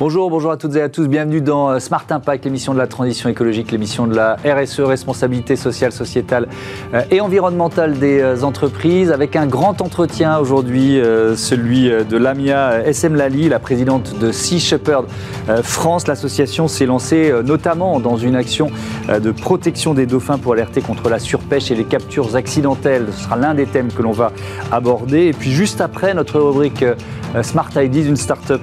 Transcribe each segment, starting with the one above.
Bonjour, bonjour à toutes et à tous. Bienvenue dans euh, Smart Impact, l'émission de la transition écologique, l'émission de la RSE, responsabilité sociale, sociétale euh, et environnementale des euh, entreprises, avec un grand entretien aujourd'hui, celui de Lamia SM Lali, la présidente de Sea Shepherd France. L'association s'est lancée notamment dans une action de protection des dauphins pour alerter contre la surpêche et les captures accidentelles. Ce sera l'un des thèmes que l'on va aborder. Et puis juste après, notre rubrique Smart Ideas, une start-up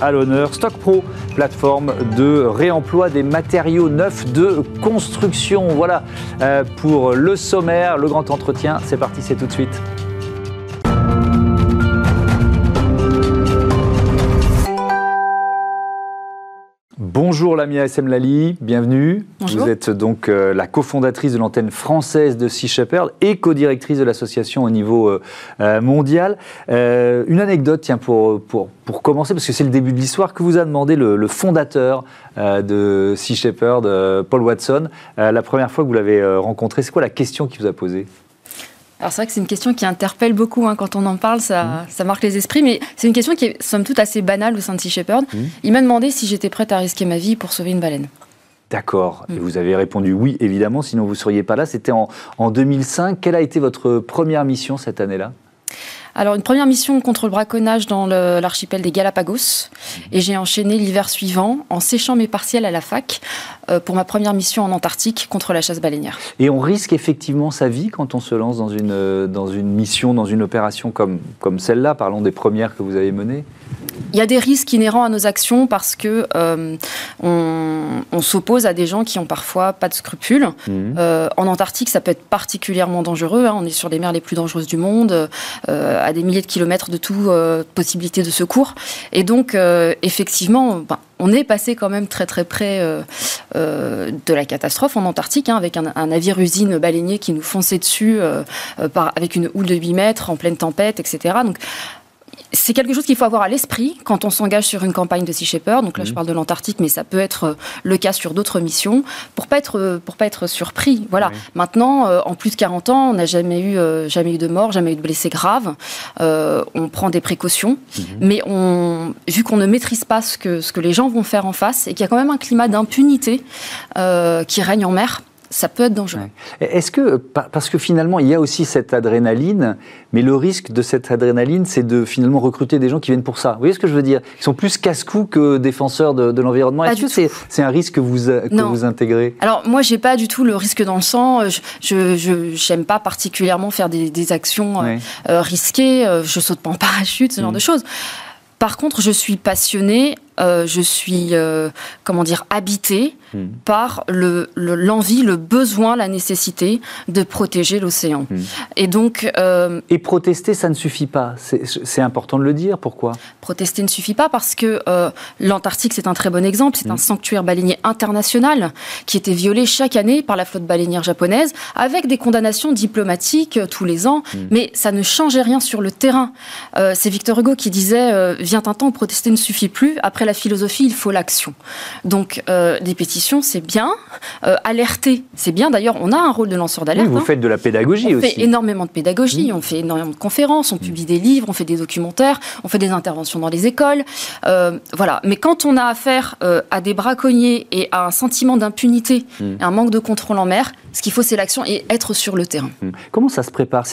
à l'honneur. Pro, plateforme de réemploi des matériaux neufs de construction. Voilà euh, pour le sommaire, le grand entretien. C'est parti, c'est tout de suite. Bonjour Lamia SM Lali, bienvenue. Vous êtes donc euh, la cofondatrice de l'antenne française de Sea Shepherd et co-directrice de l'association au niveau euh, euh, mondial. une anecdote, tiens, pour, pour, pour commencer, parce que c'est le début de l'histoire, que vous a demandé le, fondateur de Sea Shepherd, Paul Watson, la première fois que vous l'avez rencontré. C'est quoi la question qu'il vous a posée? Alors c'est vrai que c'est une question qui interpelle beaucoup hein. quand on en parle, ça, mmh. ça marque les esprits, mais c'est une question qui est somme toute assez banale au sein de Sea Shepherd. Mmh. Il m'a demandé si j'étais prête à risquer ma vie pour sauver une baleine. D'accord. Et mmh. vous avez répondu oui, évidemment, sinon vous ne seriez pas là. C'était en, en 2005. Quelle a été votre première mission cette année-là? Alors, une première mission contre le braconnage dans l'archipel des Galapagos. Et j'ai enchaîné l'hiver suivant en séchant mes partiels à la fac euh, pour ma première mission en Antarctique contre la chasse baleinière. Et on risque effectivement sa vie quand on se lance dans une, euh, dans une mission, dans une opération comme, comme celle-là Parlons des premières que vous avez menées. Il y a des risques inhérents à nos actions parce que euh, on, s'oppose à des gens qui ont parfois pas de scrupules. Mhm. Euh, en Antarctique, ça peut être particulièrement dangereux. Hein. On est sur les mers les plus dangereuses du monde, euh, à des milliers de kilomètres de tout possibilité de secours. Et donc, effectivement, ben, on est passé quand même très très près de la catastrophe en Antarctique, hein, avec un, navire usine baleinier qui nous fonçait dessus avec une houle de 8 mètres en pleine tempête, etc. Donc c'est quelque chose qu'il faut avoir à l'esprit quand on s'engage sur une campagne de Sea Shepherd. Donc là, je mhm. parle de l'Antarctique, mais ça peut être euh, le cas sur d'autres missions, pour pas être euh, pour pas être surpris. Voilà. Maintenant, euh, en plus de 40 ans, on n'a jamais eu jamais eu de mort, jamais eu de blessés graves. on prend des précautions, mhm. mais on, vu qu'on ne maîtrise pas ce que ce que les gens vont faire en face et qu'il y a quand même un climat d'impunité qui règne en mer, ça peut être dangereux. Est-ce que, parce que finalement, il y a aussi cette adrénaline, mais le risque de cette adrénaline, c'est de finalement recruter des gens qui viennent pour ça. Vous voyez ce que je veux dire? Ils sont plus casse-cou que défenseurs de, l'environnement. Est-ce que c'est un risque que vous, que vous intégrez? Alors, moi, j'ai pas du tout le risque dans le sang. Je n'aime pas particulièrement faire des, actions euh, euh, risquées. Euh, je saute pas en parachute, ce genre mmh. de choses. Par contre, je suis passionnée euh, je suis, euh, comment dire, habitée hmm. par l'envie, le, besoin, la nécessité de protéger l'océan. Hmm. Et donc. Euh, et protester, ça ne suffit pas. C'est important de le dire. Pourquoi? Protester ne suffit pas parce que l'Antarctique, c'est un très bon exemple. C'est un hmm. sanctuaire baleinier international qui était violé chaque année par la flotte baleinière japonaise avec des condamnations diplomatiques tous les ans. Mais ça ne changeait rien sur le terrain. c'est Victor Hugo qui disait Vient un temps où protester ne suffit plus. Après la philosophie, il faut l'action. Donc, euh, des pétitions, c'est bien. Euh, alerter, c'est bien. D'ailleurs, on a un rôle de lanceur d'alerte. vous hein. faites de la pédagogie aussi. On fait énormément de pédagogie, on fait énormément de conférences, on publie des livres, on fait des documentaires, on fait des interventions dans les écoles. Euh, voilà. Mais quand on a affaire à des braconniers et à un sentiment d'impunité, hmm. un manque de contrôle en mer, ce qu'il faut, c'est l'action et être sur le terrain. Hmm. Comment ça se prépare?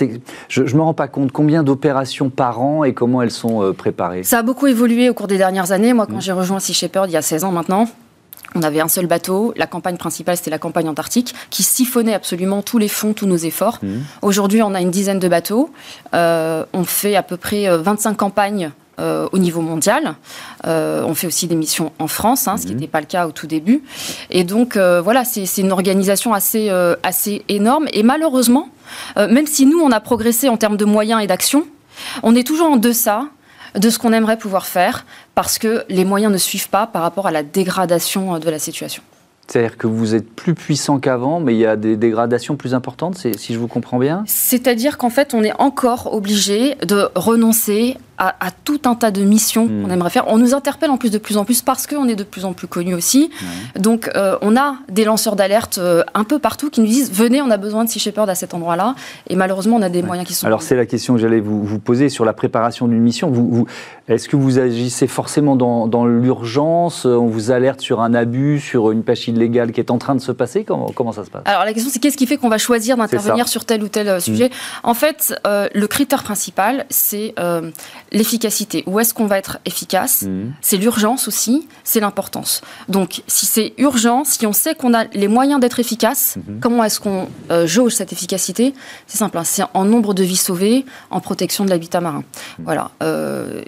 Je ne me rends pas compte. Combien d'opérations par an et comment elles sont préparées? Ça a beaucoup évolué au cours des dernières années. Moi, quand j'ai rejoint Sea Shepherd il y a 16 ans maintenant, on avait un seul bateau. La campagne principale, c'était la campagne antarctique, qui siphonnait absolument tous les fonds, tous nos efforts. Mmh. Aujourd'hui, on a une dizaine de bateaux. Euh, on fait à peu près 25 euh, campagnes euh, au niveau mondial. on fait aussi des missions en France, hein, ce qui n'était mmh. pas le cas au tout début. Et donc, voilà, c'est une organisation assez, assez énorme. Et malheureusement, même si nous, on a progressé en termes de moyens et d'action, on est toujours en deçà de ce qu'on aimerait pouvoir faire parce que les moyens ne suivent pas par rapport à la dégradation euh, de la situation. C'est-à-dire que vous êtes plus puissant qu'avant, mais il y a des dégradations plus importantes, si je vous comprends bien? C'est-à-dire qu'en fait, on est encore obligé de renoncer à, tout un tas de missions hmm. qu'on aimerait faire. On nous interpelle en plus de plus en plus parce qu'on est de plus en plus connus aussi. Donc, euh, on a des lanceurs d'alerte euh, un peu partout qui nous disent venez, on a besoin de Sea Shepherd à cet endroit-là. Et malheureusement, on a des moyens qui sont. Alors, c'est la question que j'allais vous, vous, poser sur la préparation d'une mission. Vous, vous Est-ce que vous agissez forcément dans, dans l'urgence? On vous alerte sur un abus, sur une pêche illégale qui est en train de se passer? Comment, comment ça se passe? Alors, la question, c'est qu'est-ce qui fait qu'on va choisir d'intervenir sur tel ou tel euh, sujet? Hmm. En fait, le critère principal, c'est l'efficacité. Où est-ce qu'on va être efficace mhm. C'est l'urgence aussi, c'est l'importance. Donc, si c'est urgent, si on sait qu'on a les moyens d'être efficace, mhm. comment est-ce qu'on euh, jauge cette efficacité C'est simple, hein. c'est en nombre de vies sauvées, en protection de l'habitat marin. Mhm. Voilà. Euh,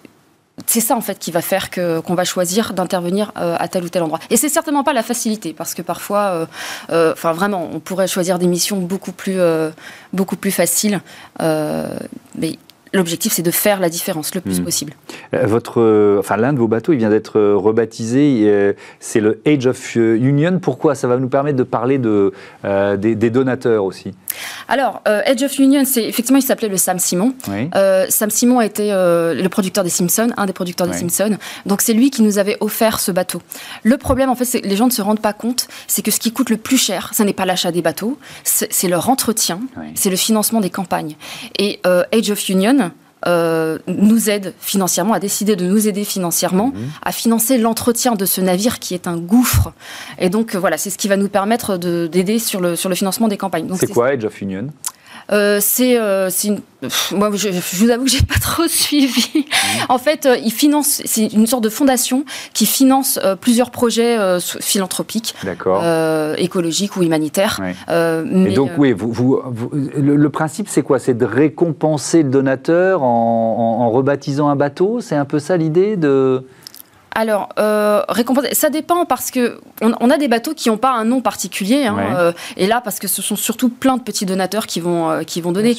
c'est ça en fait qui va faire que qu'on va choisir d'intervenir euh, à tel ou tel endroit. Et c'est certainement pas la facilité parce que parfois, enfin vraiment, on pourrait choisir des missions beaucoup plus beaucoup plus faciles, mais L'objectif, c'est de faire la différence le plus hmm. possible. Euh, votre, euh, enfin, l'un de vos bateaux, il vient d'être euh, rebaptisé. C'est le Age of Union. Pourquoi? Ça va nous permettre de parler de, des, donateurs aussi. Alors, Age of Union, c'est effectivement, il s'appelait le Sam Simon. Sam Simon était le producteur des Simpsons, un des producteurs des Simpsons. Donc, c'est lui qui nous avait offert ce bateau. Le problème, en fait, c'est que les gens ne se rendent pas compte, c'est que ce qui coûte le plus cher, ce n'est pas l'achat des bateaux, c'est leur entretien, c'est le financement des campagnes. Et Age of Union, euh, nous aide financièrement, a décidé de nous aider financièrement mhm. à financer l'entretien de ce navire qui est un gouffre. Et donc euh, voilà, c'est ce qui va nous permettre d'aider sur le, sur le financement des campagnes. C'est quoi Age of Union? Euh, c'est une moi, je, vous avoue que j'ai pas trop suivi. Mmh. En fait, euh, il finance, c'est une sorte de fondation qui finance euh, plusieurs projets euh, philanthropiques, écologiques ou humanitaires. Et donc, oui, vous, vous, le, principe, c'est quoi? C'est de récompenser le donateur en, en rebaptisant un bateau? C'est un peu ça l'idée de alors, euh, récompenser, ça dépend parce que on, a des bateaux qui n'ont pas un nom particulier. Hein, euh, et là, parce que ce sont surtout plein de petits donateurs qui vont, euh, qui vont donner.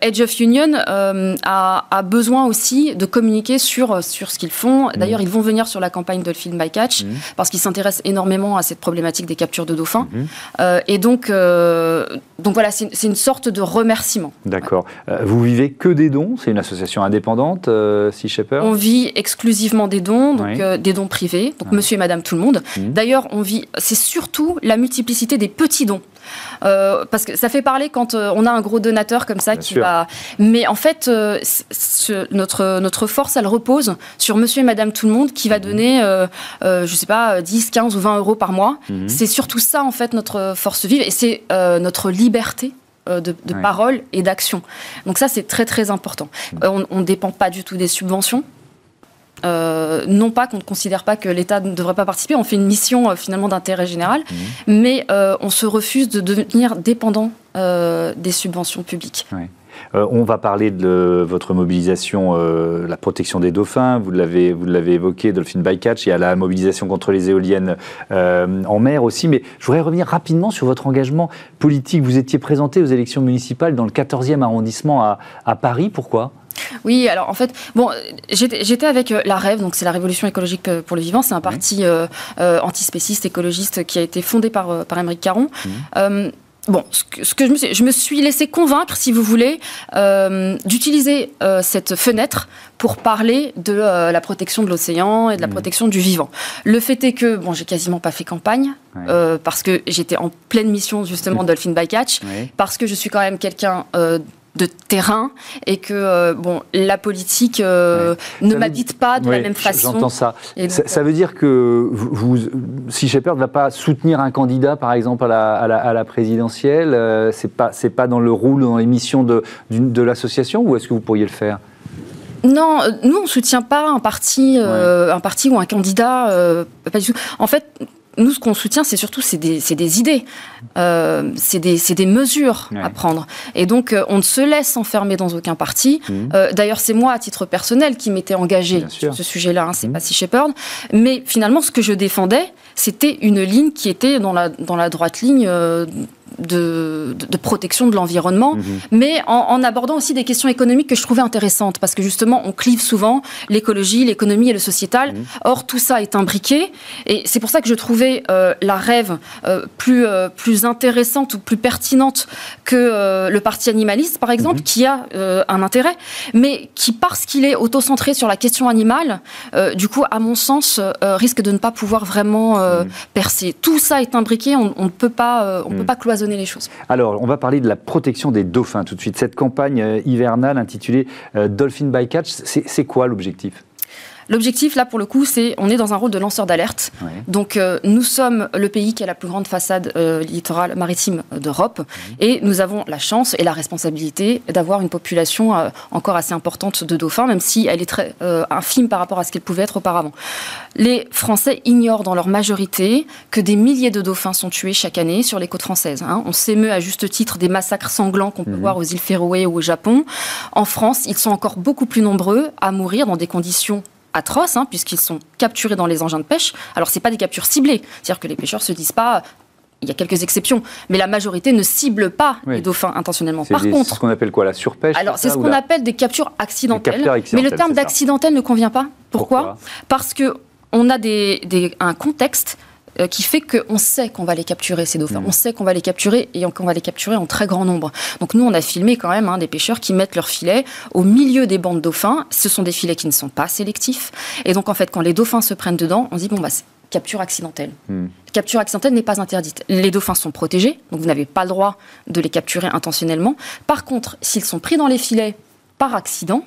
Edge of Union a, a, besoin aussi de communiquer sur, sur ce qu'ils font. Mm. D'ailleurs, ils vont venir sur la campagne Dolphin by Catch mm. parce qu'ils s'intéressent énormément à cette problématique des captures de dauphins. Mm-hmm. et donc, donc voilà, c'est une sorte de remerciement. D'accord. vous vivez que des dons? C'est une association indépendante, Sea Shepherd? On vit exclusivement des dons. Donc, des dons privés, donc monsieur et madame tout le monde. Mmh. D'ailleurs, on vit, c'est surtout la multiplicité des petits dons. Euh, parce que ça fait parler quand euh, on a un gros donateur comme ça qui va. Mais en fait, euh, notre, notre force, elle repose sur monsieur et madame tout le monde qui va mmh. donner, je sais pas, 10, 15 ou 20 euros par mois. Mmh. C'est surtout ça, en fait, notre force vive et c'est notre liberté de, parole et d'action. Donc ça, c'est très très important. on ne dépend pas du tout des subventions. Euh, non pas qu'on ne considère pas que l'État ne devrait pas participer, on fait une mission euh, finalement d'intérêt général, mmh. mais euh, on se refuse de devenir dépendant des subventions publiques. on va parler de votre mobilisation, la protection des dauphins, vous l'avez, vous l'avez évoqué, Dolphin Bycatch, il y a la mobilisation contre les éoliennes en mer aussi, mais je voudrais revenir rapidement sur votre engagement politique. Vous étiez présenté aux élections municipales dans le 14e arrondissement à, à Paris, pourquoi? Oui, alors en fait, bon, j'étais avec euh, la Rêve, donc c'est la Révolution écologique euh, pour le vivant, c'est un parti euh, antispéciste, écologiste qui a été fondé par, par Émeric Caron. Mmh. bon, ce que, je, me suis, je me suis laissé convaincre, si vous voulez, d'utiliser cette fenêtre pour parler de la protection de l'océan et de la mmh. protection du vivant. Le fait est que, bon, j'ai quasiment pas fait campagne, parce que j'étais en pleine mission, justement, Dolphin Bycatch, parce que je suis quand même quelqu'un de terrain et que euh, bon la politique euh, ne m'habite pas de la même façon. J'entends ça. ça. veut dire que vous, si Shepard ne va pas soutenir un candidat, par exemple à la, à la, présidentielle, euh, c'est pas c'est pas dans le rôle, dans les missions de, de l'association, ou est-ce que vous pourriez le faire? Non, nous on soutient pas un parti, un parti ou un candidat. pas du tout. En fait, nous, ce qu'on soutient, c'est surtout c'est des, des, idées, euh, c'est des, des, mesures à prendre. Et donc, euh, on ne se laisse enfermer dans aucun parti. Mmh. Euh, d'ailleurs, c'est moi, à titre personnel, qui m'étais engagé sur ce sujet-là. Hein, c'est mmh. pas si Shepard. Mais finalement, ce que je défendais, c'était une ligne qui était dans la, dans la droite ligne de, protection de l'environnement, mhm. mais en, abordant aussi des questions économiques que je trouvais intéressantes, parce que justement, on clive souvent l'écologie, l'économie et le sociétal. Mhm. Or, tout ça est imbriqué, et c'est pour ça que je trouvais euh, la rêve euh, plus, euh, plus intéressante ou plus pertinente que le parti animaliste, par exemple, mhm. qui a un intérêt, mais qui, parce qu'il est auto-centré sur la question animale, du coup, à mon sens, risque de ne pas pouvoir vraiment percer. Tout ça est imbriqué, on, ne peut pas, on peut pas cloisonner Alors, on va parler de la protection des dauphins tout de suite. Cette campagne euh, hivernale intitulée euh, Dolphin by Catch, c'est quoi l'objectif? L'objectif, là, pour le coup, c'est on est dans un rôle de lanceur d'alerte. Donc, euh, nous sommes le pays qui a la plus grande façade euh, littorale maritime d'Europe. Mhm. Et nous avons la chance et la responsabilité d'avoir une population euh, encore assez importante de dauphins, même si elle est très infime par rapport à ce qu'elle pouvait être auparavant. Les Français ignorent dans leur majorité que des milliers de dauphins sont tués chaque année sur les côtes françaises. Hein. On s'émeut à juste titre des massacres sanglants qu'on peut mhm. voir aux îles Féroé ou au Japon. En France, ils sont encore beaucoup plus nombreux à mourir dans des conditions atroces, hein, puisqu'ils sont capturés dans les engins de pêche. Alors, ce pas des captures ciblées. C'est-à-dire que les pêcheurs se disent pas il y a quelques exceptions, mais la majorité ne cible pas les dauphins intentionnellement. Par contre, c'est ce qu'on appelle quoi la surpêche Alors c'est ce qu'on appelle des captures accidentelles. Mais le terme d'accidentel ne convient pas. Pourquoi, Parce que on a des, un contexte euh, qui fait qu'on sait qu'on va les capturer, ces dauphins. Mm. On sait qu'on va les capturer et qu'on va les capturer en très grand nombre. Donc nous, on a filmé quand même hein, des pêcheurs qui mettent leurs filets au milieu des bandes de dauphins. Ce sont des filets qui ne sont pas sélectifs. Et donc, en fait, quand les dauphins se prennent dedans, on se dit, bon, bah, capture accidentelle. Mm. Capture accidentelle n'est pas interdite. Les dauphins sont protégés, donc vous n'avez pas le droit de les capturer intentionnellement. Par contre, s'ils sont pris dans les filets par accident,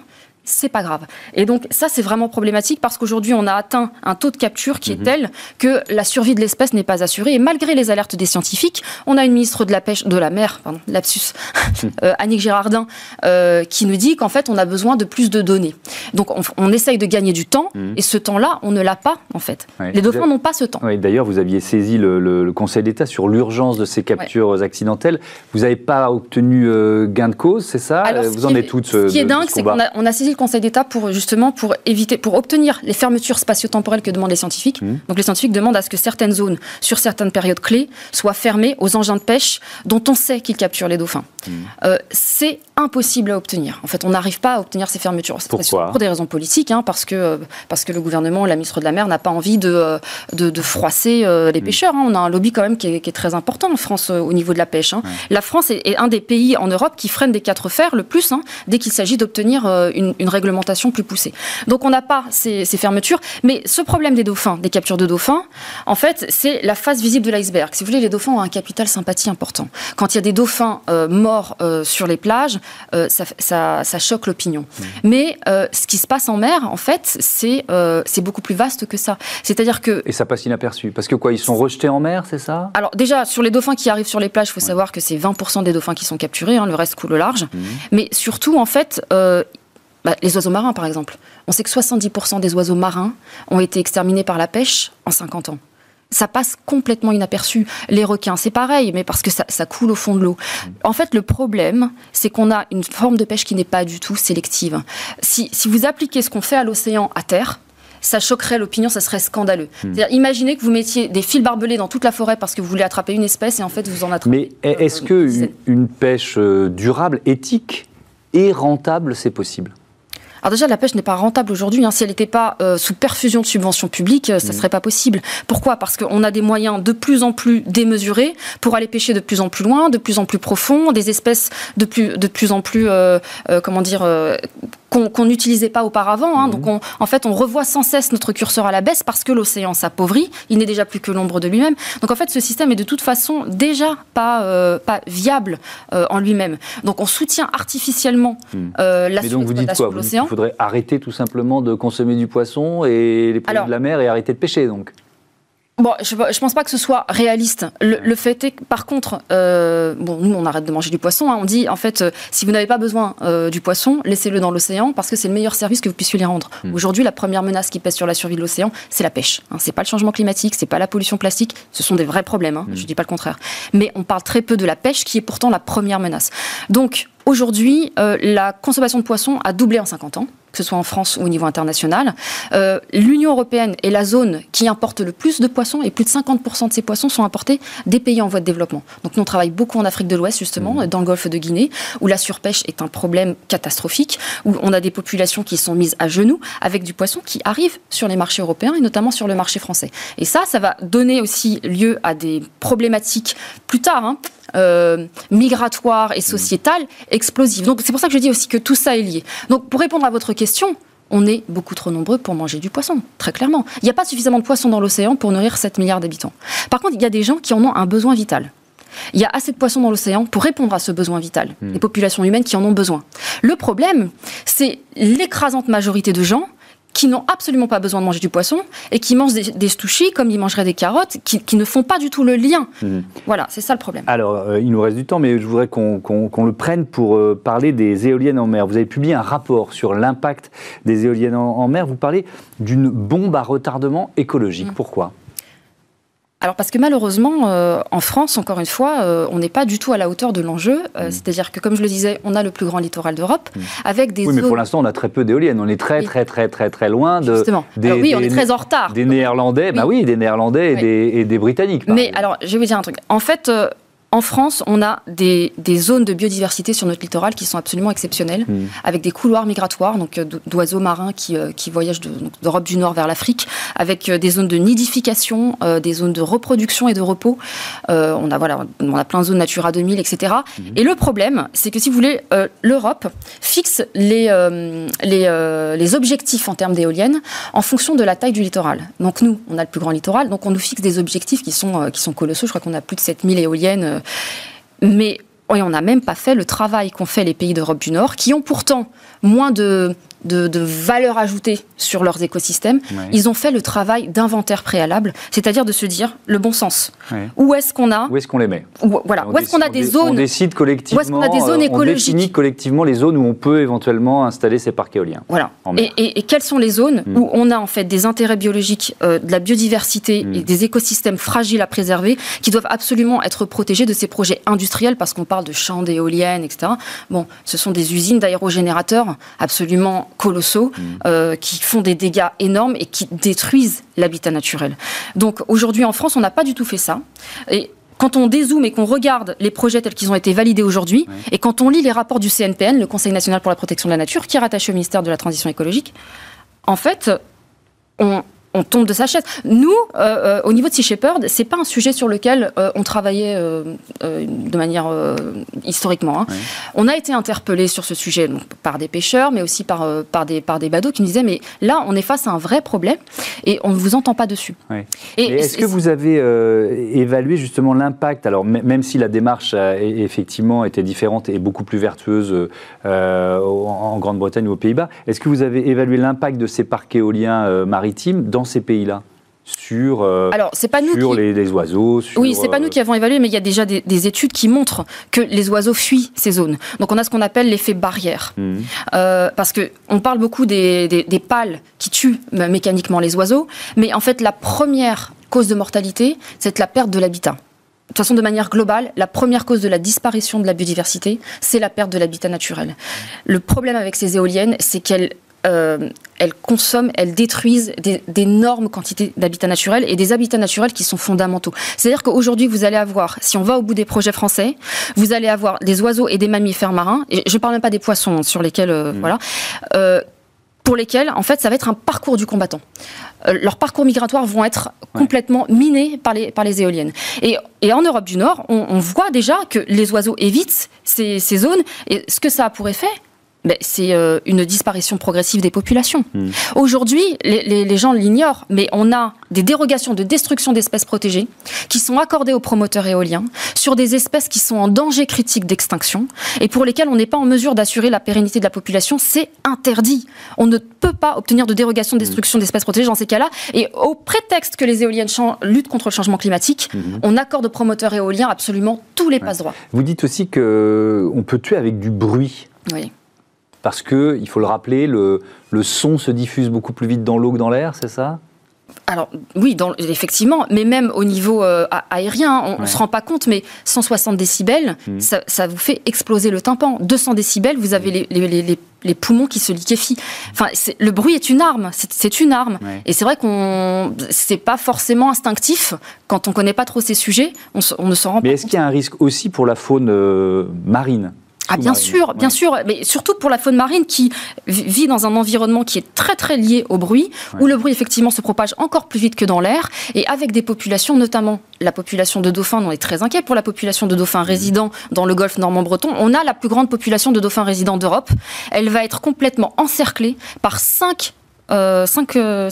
c'est pas grave. Et donc ça, c'est vraiment problématique parce qu'aujourd'hui, on a atteint un taux de capture qui est mhm. tel que la survie de l'espèce n'est pas assurée. Et malgré les alertes des scientifiques, on a une ministre de la pêche, de la mer, pardon, lapsus, euh, Annick Girardin, euh, qui nous dit qu'en fait, on a besoin de plus de données. Donc on, essaye de gagner du temps mhm. et ce temps-là, on ne l'a pas en fait. Les dauphins n'ont pas ce temps. D'ailleurs, vous aviez saisi le, Conseil d'État sur l'urgence de ces captures accidentelles. Vous n'avez pas obtenu euh, gain de cause, c'est ça? Vous en êtes toutes. Ce qui est dingue, c'est qu'on a, on a saisi Conseil d'État pour justement pour éviter, pour obtenir les fermetures spatio-temporelles que demandent les scientifiques. Mmh. Donc les scientifiques demandent à ce que certaines zones, sur certaines périodes clés, soient fermées aux engins de pêche dont on sait qu'ils capturent les dauphins. Mmh. Euh, c'est impossible à obtenir. En fait, on n'arrive pas à obtenir ces fermetures. Pourquoi? Pour des raisons politiques, hein, parce que parce que le gouvernement, la ministre de la Mer, n'a pas envie de de, froisser euh, les mmh. pêcheurs. Hein. On a un lobby quand même qui est, très important en France euh, au niveau de la pêche. Hein. La France est, un des pays en Europe qui freine des quatre fers le plus dès qu'il s'agit d'obtenir une, une réglementation plus poussée. Donc on n'a pas ces, fermetures. Mais ce problème des dauphins, des captures de dauphins, en fait, c'est la face visible de l'iceberg. Si vous voulez, les dauphins ont un capital sympathie important. Quand il y a des dauphins euh, morts euh, sur les plages, euh, ça, choque l'opinion. Mmh. Mais ce qui se passe en mer, en fait, c'est c'est beaucoup plus vaste que ça. C'est-à-dire que... Et ça passe inaperçu. Parce que quoi, ils sont rejetés en mer, c'est ça? Alors déjà, sur les dauphins qui arrivent sur les plages, il faut savoir que c'est 20% des dauphins qui sont capturés, hein, le reste coule au large. Mmh. Mais surtout, en fait, bah, les oiseaux marins, par exemple. On sait que 70% des oiseaux marins ont été exterminés par la pêche en 50 ans. Ça passe complètement inaperçu. Les requins, c'est pareil, mais parce que ça, coule au fond de l'eau. En fait, le problème, c'est qu'on a une forme de pêche qui n'est pas du tout sélective. Si, vous appliquez ce qu'on fait à l'océan à terre, ça choquerait l'opinion, ça serait scandaleux. Hmm. imaginez que vous mettiez des fils barbelés dans toute la forêt parce que vous voulez attraper une espèce et en fait vous en attrapez. Mais est-ce que une pêche euh, durable, éthique et rentable, c'est possible? Alors déjà, la pêche n'est pas rentable aujourd'hui. Hein. Si elle n'était pas euh, sous perfusion de subventions publiques, euh, ça ne mmh. serait pas possible. Pourquoi? Parce qu'on a des moyens de plus en plus démesurés pour aller pêcher de plus en plus loin, de plus en plus profond, des espèces de plus, de plus en plus, euh, comment dire, qu'on n'utilisait pas auparavant. Hein. Mmh. Donc, en fait, on revoit sans cesse notre curseur à la baisse parce que l'océan s'appauvrit. Il n'est déjà plus que l'ombre de lui-même. Donc, en fait, ce système est de toute façon déjà pas, pas viable en lui-même. Donc, on soutient artificiellement mmh. la surexploitation de l'océan faudrait arrêter tout simplement de consommer du poisson et les produits de la mer et arrêter de pêcher donc Bon, je ne pense pas que ce soit réaliste. Le, fait est que, par contre, euh, bon, nous, on arrête de manger du poisson. Hein. on dit, en fait, euh, si vous n'avez pas besoin euh, du poisson, laissez-le dans l'océan parce que c'est le meilleur service que vous puissiez lui rendre. Hmm. Aujourd'hui, la première menace qui pèse sur la survie de l'océan, c'est la pêche. Hein. C'est pas le changement climatique, c'est pas la pollution plastique. Ce sont des vrais problèmes. Hein. Hmm. Je dis pas le contraire. Mais on parle très peu de la pêche qui est pourtant la première menace. Donc, aujourd'hui, la consommation de poisson a doublé en 50 ans que ce soit en France ou au niveau international. Euh, L'Union européenne est la zone qui importe le plus de poissons et plus de 50% de ces poissons sont importés des pays en voie de développement. Donc nous, on travaille beaucoup en Afrique de l'Ouest, justement, mmh. dans le golfe de Guinée, où la surpêche est un problème catastrophique, où on a des populations qui sont mises à genoux avec du poisson qui arrive sur les marchés européens et notamment sur le marché français. Et ça, ça va donner aussi lieu à des problématiques plus tard. Hein, euh, migratoires et sociétales explosives. Donc c'est pour ça que je dis aussi que tout ça est lié. Donc pour répondre à votre question, on est beaucoup trop nombreux pour manger du poisson, très clairement. Il n'y a pas suffisamment de poissons dans l'océan pour nourrir 7 milliards d'habitants. Par contre, il y a des gens qui en ont un besoin vital. Il y a assez de poissons dans l'océan pour répondre à ce besoin vital, hmm. les populations humaines qui en ont besoin. Le problème, c'est l'écrasante majorité de gens qui n'ont absolument pas besoin de manger du poisson et qui mangent des, des comme ils mangeraient des carottes, qui, ne font pas du tout le lien. Mhm. Voilà, c'est ça le problème. Alors, euh, il nous reste du temps, mais je voudrais qu'on le prenne pour euh, parler des éoliennes en mer. Vous avez publié un rapport sur l'impact des éoliennes en, mer. Vous parlez d'une bombe à retardement écologique. Mhm. Pourquoi? Alors parce que malheureusement, euh, en France, encore une fois, euh, on n'est pas du tout à la hauteur de l'enjeu. Euh, mm. C'est-à-dire que, comme je le disais, on a le plus grand littoral d'Europe, mm. avec des Oui, mais pour l'instant, on a très peu d'éoliennes. On est très, très, très, très, très loin de... Justement. Des, oui, on est très en retard. Des Néerlandais, bah oui, des Néerlandais et, des, et des Britanniques. Mais alors, je vais vous dire un truc. En fait en France, on a des, zones de biodiversité sur notre littoral qui sont absolument exceptionnelles, hmm. avec des couloirs migratoires, donc euh, d'oiseaux marins qui, euh, voyagent d'Europe du Nord vers l'Afrique, avec euh, des zones de nidification, des zones de reproduction et de repos. on a voilà, on a plein de zones Natura 2000, etc. Hmm. Et le problème, c'est que si vous voulez, l'Europe fixe les les, les objectifs en termes d'éoliennes en fonction de la taille du littoral. Donc nous, on a le plus grand littoral, donc on nous fixe des objectifs qui sont qui sont colossaux. Je crois qu'on a plus de 7000 éoliennes mais on n'a même pas fait le travail qu'ont fait les pays d'Europe du Nord, qui ont pourtant moins de, de, valeur ajoutée sur leurs écosystèmes, ils ont fait le travail d'inventaire préalable, c'est-à-dire de se dire le bon sens. Où est-ce qu'on a Où est-ce qu'on les met Voilà. où est-ce qu'on a des zones On décide collectivement. Où est-ce qu'on a des zones écologiques On définit collectivement les zones où on peut éventuellement installer ces parcs éoliens. Voilà. Et, quelles sont les zones hmm. où on a en fait des intérêts biologiques, euh, de la biodiversité hmm. et des écosystèmes fragiles à préserver, qui doivent absolument être protégés de ces projets industriels parce qu'on parle de champs d'éoliennes, etc. Bon, ce sont des usines d'aérogénérateurs absolument colossaux mm. euh, qui font des dégâts énormes et qui détruisent l'habitat naturel. Donc aujourd'hui en France, on n'a pas du tout fait ça. Et quand on dézoome et qu'on regarde les projets tels qu'ils ont été validés aujourd'hui, et quand on lit les rapports du CNPN, le Conseil national pour la protection de la nature, qui est rattaché au ministère de la Transition écologique, en fait, on, on tombe de sa chaise. Nous, euh, euh, au niveau de Sea Shepherd, c'est pas un sujet sur lequel euh, on travaillait de manière historiquement. Hein. On a été interpellé sur ce sujet par des pêcheurs, mais aussi par, par, des, par des badauds qui nous disaient mais là, on est face à un vrai problème et on ne vous entend pas dessus. Est-ce que vous avez évalué justement l'impact? Alors, même si la démarche effectivement était différente et beaucoup plus vertueuse en Grande-Bretagne ou aux Pays-Bas, est-ce que vous avez évalué l'impact de ces parcs éoliens maritimes dans ces pays-là sur, euh, Alors, c'est pas nous sur les, oiseaux Oui, c'est pas nous qui avons évalué, mais il y a déjà des, études qui montrent que les oiseaux fuient ces zones. Donc on a ce qu'on appelle l'effet barrière. Mmh. Euh, parce qu'on parle beaucoup des, des, pales qui tuent mécaniquement les oiseaux, mais en fait la première cause de mortalité, c'est la perte de l'habitat. De toute façon, de manière globale, la première cause de la disparition de la biodiversité, c'est la perte de l'habitat naturel. Le problème avec ces éoliennes, c'est qu'elles euh, elles consomment, elles détruisent d'énormes quantités d'habitats naturels et des habitats naturels qui sont fondamentaux. C'est-à-dire qu'aujourd'hui, vous allez avoir, si on va au bout des projets français, vous allez avoir des oiseaux et des mammifères marins, et je ne parle même pas des poissons sur lesquels, euh, mmh. voilà, euh, pour lesquels, en fait, ça va être un parcours du combattant. leurs parcours migratoires vont être complètement minés par les, par les éoliennes. Et, et en Europe du Nord, on, voit déjà que les oiseaux évitent ces, ces zones, et ce que ça a pour effet, c'est euh, une disparition progressive des populations. Hmm. Aujourd'hui, les, gens l'ignorent, mais on a des dérogations de destruction d'espèces protégées qui sont accordées aux promoteurs éoliens sur des espèces qui sont en danger critique d'extinction et pour lesquelles on n'est pas en mesure d'assurer la pérennité de la population. C'est interdit. On ne peut pas obtenir de dérogation de destruction d'espèces protégées dans ces cas-là. Et au prétexte que les éoliennes luttent contre le changement climatique, hmm. on accorde aux promoteurs éoliens absolument tous les passe-droits. Vous dites aussi qu'on peut tuer avec du bruit. Oui parce que, il faut le rappeler, le, son se diffuse beaucoup plus vite dans l'eau que dans l'air, c'est ça? Alors oui, dans, effectivement, mais même au niveau euh, aérien, on ne se rend pas compte, mais 160 décibels, hmm. ça, vous fait exploser le tympan. 200 décibels, vous avez les, les, poumons qui se liquéfient. Enfin, le bruit est une arme, c'est une arme. Et c'est vrai qu'on, c'est pas forcément instinctif quand on connaît pas trop ces sujets, on, ne s'en rend mais pas. Mais est-ce qu'il y a un risque aussi pour la faune euh, marine? Ah bien sûr, bien sûr, mais surtout pour la faune marine qui vit dans un environnement qui est très très lié au bruit, où le bruit effectivement se propage encore plus vite que dans l'air, et avec des populations, notamment la population de dauphins, on est très inquiet pour la population de dauphins résidents dans le golfe normand-breton. On a la plus grande population de dauphins résidents d'Europe. Elle va être complètement encerclée par cinq euh, 5, euh,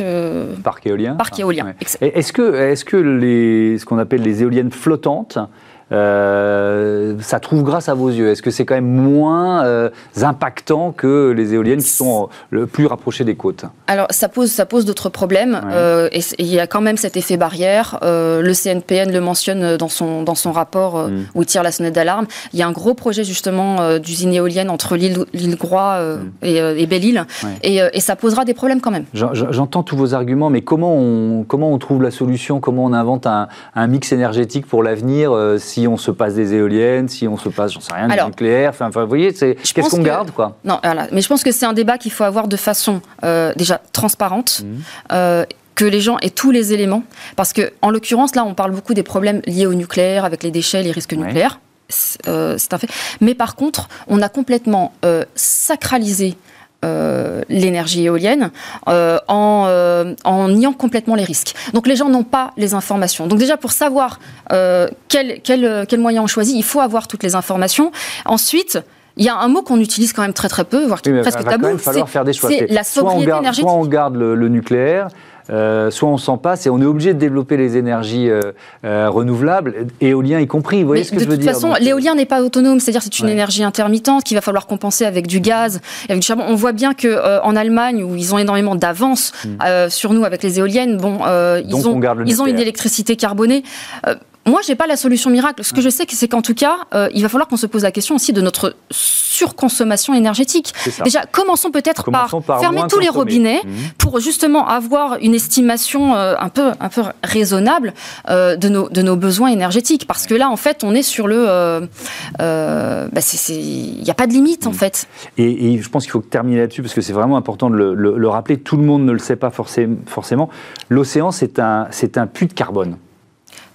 euh, parcs éoliens. Parcs éoliens. Est-ce que, est -ce que les, ce qu'on appelle les éoliennes flottantes euh, ça trouve grâce à vos yeux Est-ce que c'est quand même moins euh, impactant que les éoliennes qui sont le plus rapprochées des côtes? Alors ça pose, ça pose d'autres problèmes euh, et il y a quand même cet effet barrière. le CNPN le mentionne dans son, dans son rapport mm. où il tire la sonnette d'alarme. Il y a un gros projet justement d'usine éolienne entre l'île Groix mm. et, Belle-Île et, et, ça posera des problèmes quand même. J'entends tous vos arguments, mais comment on, comment on trouve la solution? Comment on invente un, un mix énergétique pour l'avenir si si on se passe des éoliennes, si on se passe, j'en sais rien, du nucléaire. Enfin, vous voyez, qu'est-ce qu'on garde, quoi? Non, voilà. Mais je pense que c'est un débat qu'il faut avoir de façon euh, déjà transparente. Mmh. Euh, que les gens aient tous les éléments. Parce que, en l'occurrence, là, on parle beaucoup des problèmes liés au nucléaire, avec les déchets, les risques nucléaires. Euh, c'est un fait. Mais par contre, on a complètement sacralisé euh, l'énergie éolienne euh, en, euh, en, niant complètement les risques. Donc les gens n'ont pas les informations. Donc déjà pour savoir quel, quel, quel moyen on choisit, il faut avoir toutes les informations. Ensuite, il y a un mot qu'on utilise quand même très très peu, voire qui est presque tabou. C'est la sobriété énergétique. Soit on garde le nucléaire, euh, soit on s'en passe et on est obligé de développer les énergies euh, euh, renouvelables, éolien y compris. Vous voyez ce que je veux dire De toute façon, l'éolien n'est pas autonome, c'est-à-dire c'est une énergie intermittente qu'il va falloir compenser avec du gaz, avec du charbon. On voit bien que en Allemagne, où ils ont énormément d'avance hmm. sur nous avec les éoliennes, bon, ils, ont, ils ont une électricité carbonée. Moi, j'ai pas la solution miracle. Ce que je sais, c'est qu'en tout cas, euh, il va falloir qu'on se pose la question aussi de notre surconsommation énergétique. Déjà, commençons peut-être par, fermer tous les robinets mmh. pour justement avoir une estimation euh, un peu un peu raisonnable euh, de nos de nos besoins énergétiques. Parce que là, en fait, on est sur le, bah, il n'y a pas de limite en mmh. fait. Et, je pense qu'il faut terminer là-dessus parce que c'est vraiment important de le, le, rappeler. Tout le monde ne le sait pas forcément. L'océan, c'est un c'est un puits de carbone.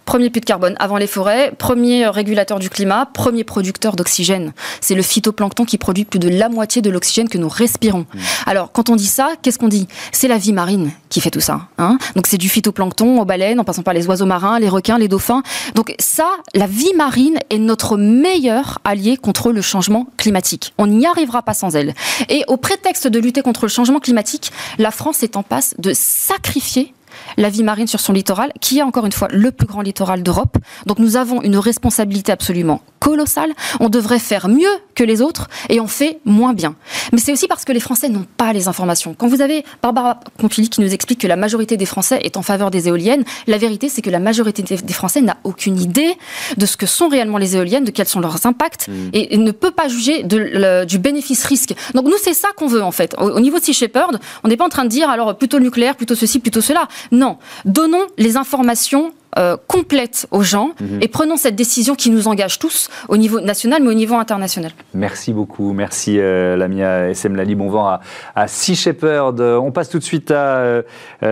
Premier puits de carbone avant les forêts, premier régulateur du climat, premier producteur d'oxygène. C'est le phytoplancton qui produit plus de la moitié de l'oxygène que nous respirons. Mmh. Alors, quand on dit ça, qu'est-ce qu'on dit? C'est la vie marine qui fait tout ça. Hein Donc, c'est du phytoplancton aux baleines, en passant par les oiseaux marins, les requins, les dauphins. Donc, ça, la vie marine est notre meilleur allié contre le changement climatique. On n'y arrivera pas sans elle. Et au prétexte de lutter contre le changement climatique, la France est en passe de sacrifier la vie marine sur son littoral, qui est encore une fois le plus grand littoral d'Europe. Donc nous avons une responsabilité absolument colossale. On devrait faire mieux que les autres et on fait moins bien. Mais c'est aussi parce que les Français n'ont pas les informations. Quand vous avez Barbara Pompili qui nous explique que la majorité des Français est en faveur des éoliennes, la vérité c'est que la majorité des Français n'a aucune idée de ce que sont réellement les éoliennes, de quels sont leurs impacts mmh. et, ne peut pas juger du bénéfice-risque. Donc nous c'est ça qu'on veut en fait. Au, niveau de Sea Shepherd, on n'est pas en train de dire alors plutôt nucléaire, plutôt ceci, plutôt cela. Non, donnons les informations euh, complètes aux gens mhm. et prenons cette décision qui nous engage tous au niveau national mais au niveau international. Merci beaucoup, merci euh, Lamia SM Lali, bon vent à, Sea Shepherd. On passe tout de suite à euh,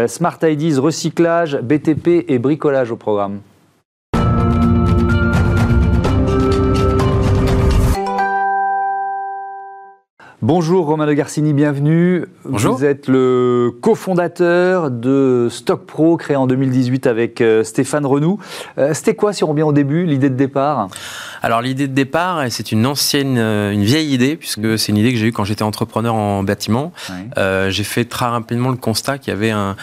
Smart IDs, recyclage, BTP et bricolage au programme. Bonjour Romain de Garcini, bienvenue. Bonjour. Vous êtes le cofondateur de Stock Pro, créé en 2018 avec euh, Stéphane Renou. Euh, c'était quoi, si on revient au début, l'idée de départ? Alors l'idée de départ, c'est une ancienne, euh, une vieille idée, puisque c'est une idée que j'ai eue quand j'étais entrepreneur en bâtiment. j'ai fait très rapidement le constat qu'il y avait un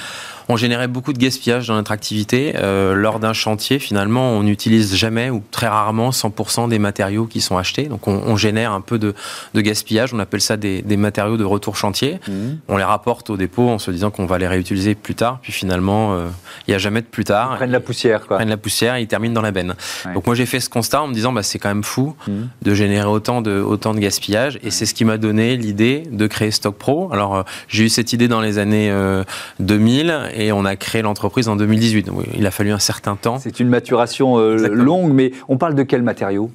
on générait beaucoup de gaspillage dans notre activité. Euh, lors d'un chantier, finalement, on n'utilise jamais ou très rarement 100% des matériaux qui sont achetés. Donc, on, génère un peu de, gaspillage. On appelle ça des, matériaux de retour chantier. Mmh. On les rapporte au dépôt en se disant qu'on va les réutiliser plus tard. Puis finalement, euh, il n'y a jamais de plus tard. Ils prennent la poussière, quoi. Ils prennent la poussière et ils terminent dans la benne. Donc, moi, j'ai fait ce constat en me disant, bah, c'est quand même fou mmh. de générer autant de, autant de gaspillage. Et c'est ce qui m'a donné l'idée de créer Stock Pro. Alors, euh, j'ai eu cette idée dans les années 2000 et on a créé l'entreprise en 2018. Donc, il a fallu un certain temps. C'est une maturation longue, mais on parle de quels matériaux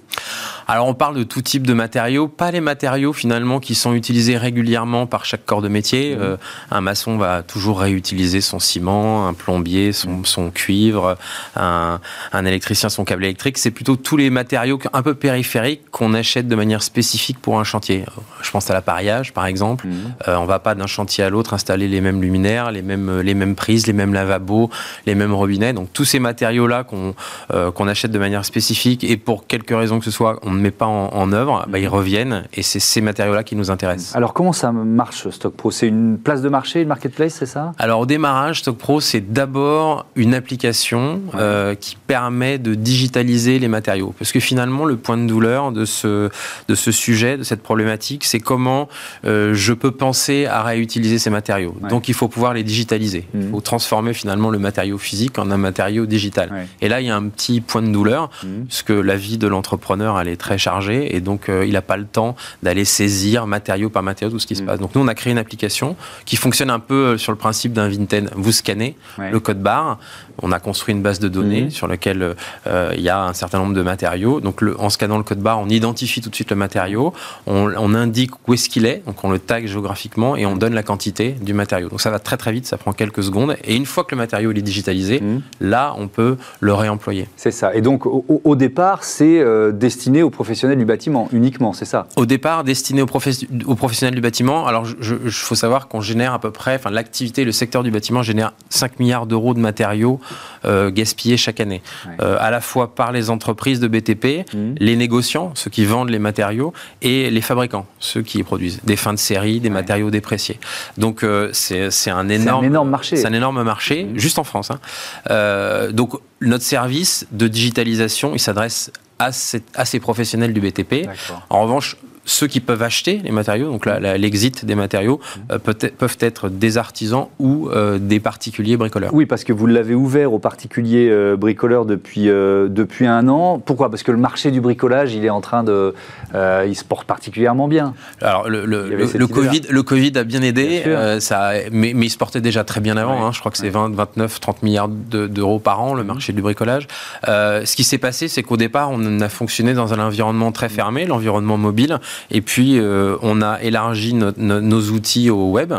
alors on parle de tout type de matériaux, pas les matériaux finalement qui sont utilisés régulièrement par chaque corps de métier. Mmh. Euh, un maçon va toujours réutiliser son ciment, un plombier son, son cuivre, un, un, électricien son câble électrique. C'est plutôt tous les matériaux un peu périphériques qu'on achète de manière spécifique pour un chantier. Je pense à l'appareillage par exemple. Mmh. Euh, on va pas d'un chantier à l'autre installer les mêmes luminaires, les mêmes, les mêmes prises, les mêmes lavabos, les mêmes robinets. Donc tous ces matériaux-là qu'on euh, qu'on achète de manière spécifique et pour quelque raison que ce soit, on ne met pas en, œuvre, bah, ils reviennent et c'est ces matériaux-là qui nous intéressent. Alors comment ça marche Stock Pro? C'est une place de marché, une marketplace, c'est ça? Alors au démarrage, Stock Pro, c'est d'abord une application euh, qui permet de digitaliser les matériaux. Parce que finalement, le point de douleur de ce, de ce sujet, de cette problématique, c'est comment euh, je peux penser à réutiliser ces matériaux. Donc il faut pouvoir les digitaliser. Il mhm. faut transformer finalement le matériau physique en un matériau digital. Et là, il y a un petit point de douleur, mhm. parce que la vie de l'entrepreneur, elle est très chargé et donc euh, il n'a pas le temps d'aller saisir matériau par matériau tout ce qui se mm. passe. Donc nous, on a créé une application qui fonctionne un peu euh, sur le principe d'un Vinted. Vous scannez le code barre, on a construit une base de données mm. sur laquelle euh, il y a un certain nombre de matériaux. Donc le, en scannant le code barre, on identifie tout de suite le matériau, on, on indique où est-ce qu'il est, donc on le tag géographiquement et on donne la quantité du matériau. Donc ça va très très vite, ça prend quelques secondes. Et une fois que le matériau est digitalisé, mm. là, on peut le réemployer. C'est ça. Et donc au, au départ, c'est destiné aux professionnels du bâtiment uniquement, c'est ça? Au départ, destiné aux, professionnels du bâtiment. Alors, il faut savoir qu'on génère à peu près, enfin, l'activité, le secteur du bâtiment génère 5 milliards d'euros de matériaux euh, gaspillés chaque année. Euh, à la fois par les entreprises de BTP, mmh. les négociants, ceux qui vendent les matériaux, et les fabricants, ceux qui produisent des fins de série, des matériaux dépréciés. Donc, euh, c'est un énorme, un énorme marché. C'est un énorme marché, mmh. juste en France. Hein. donc, notre service de digitalisation, il s'adresse à, ces professionnels du BTP. En revanche, ceux qui peuvent acheter les matériaux, donc l'exit des matériaux, mmh. euh, peut peuvent être des artisans ou euh, des particuliers bricoleurs. Oui, parce que vous l'avez ouvert aux particuliers euh, bricoleurs depuis, depuis un an. Pourquoi? Parce que le marché du bricolage, il est en train de... il se porte particulièrement bien. Alors, le, le, le COVID, le COVID a bien aidé, ça, mais, mais, il se portait déjà très bien avant. Hein. je crois que c'est 20, 29, 30 milliards d'euros par an, le mmh. marché du bricolage. ce qui s'est passé, c'est qu'au départ, on a fonctionné dans un environnement très fermé, l'environnement mobile. Et puis, euh, on a élargi nos outils au web.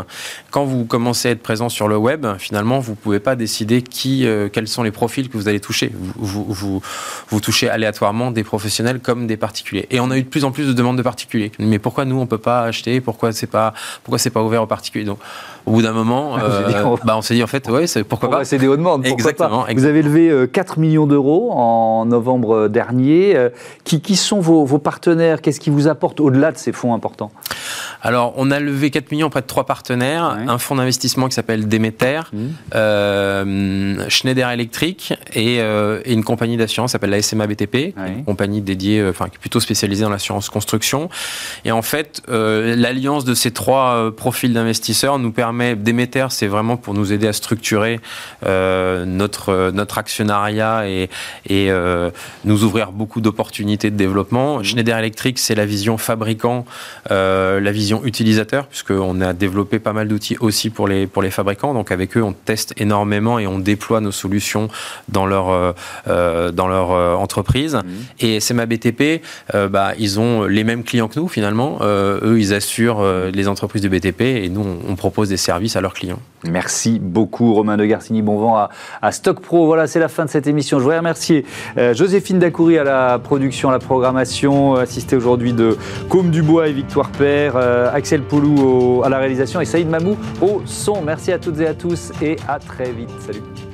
Quand vous commencez à être présent sur le web, finalement, vous ne pouvez pas décider qui, euh, quels sont les profils que vous allez toucher. Vous, vous, touchez aléatoirement des professionnels comme des particuliers. Et on a eu de plus en plus de demandes de particuliers. Mais pourquoi nous, on ne peut pas acheter? Pourquoi ce n'est pas, pas ouvert aux particuliers? Au bout d'un moment, euh, bah, on s'est dit en fait, ouais, pourquoi pas C'est des hautes demandes. Exactement, pas Vous avez levé 4 millions d'euros en novembre dernier. Qui, qui sont vos, vos partenaires? Qu'est-ce qui vous apporte au-delà de ces fonds importants? Alors, on a levé 4 millions auprès de trois partenaires. Un fonds d'investissement qui s'appelle Demeter, mmh. euh, Schneider Electric euh, et, une compagnie d'assurance qui s'appelle la SMA BTP, une compagnie dédiée, euh, enfin, qui est plutôt spécialisée dans l'assurance construction. Et en fait, l'alliance de ces trois profils d'investisseurs nous permet, Demeter, c'est vraiment pour nous aider à structurer notre, notre actionnariat et, et nous ouvrir beaucoup d'opportunités de développement. Mmh. Schneider Electric, c'est la vision fabricant, euh, la vision utilisateur, puisqu'on a développé pas mal d'outils aussi pour les, pour les fabricants. Donc avec eux, on teste énormément et on déploie nos solutions dans leur, euh, euh, dans leur entreprise. Mmh. Et SMA BTP, bah, ils ont les mêmes clients que nous finalement. eux, ils assurent les entreprises de BTP et nous, on, propose des services à leurs clients. Merci beaucoup Romain de Garcini. Bon vent à, Stock Pro. Voilà, c'est la fin de cette émission. Je voudrais remercier Joséphine Dacoury à la production, à la programmation, assistée aujourd'hui de Côme Dubois et Victoire Père, euh, Axel Poulou à la réalisation et Saïd Mamou au son. Merci à toutes et à tous et à très vite. Salut.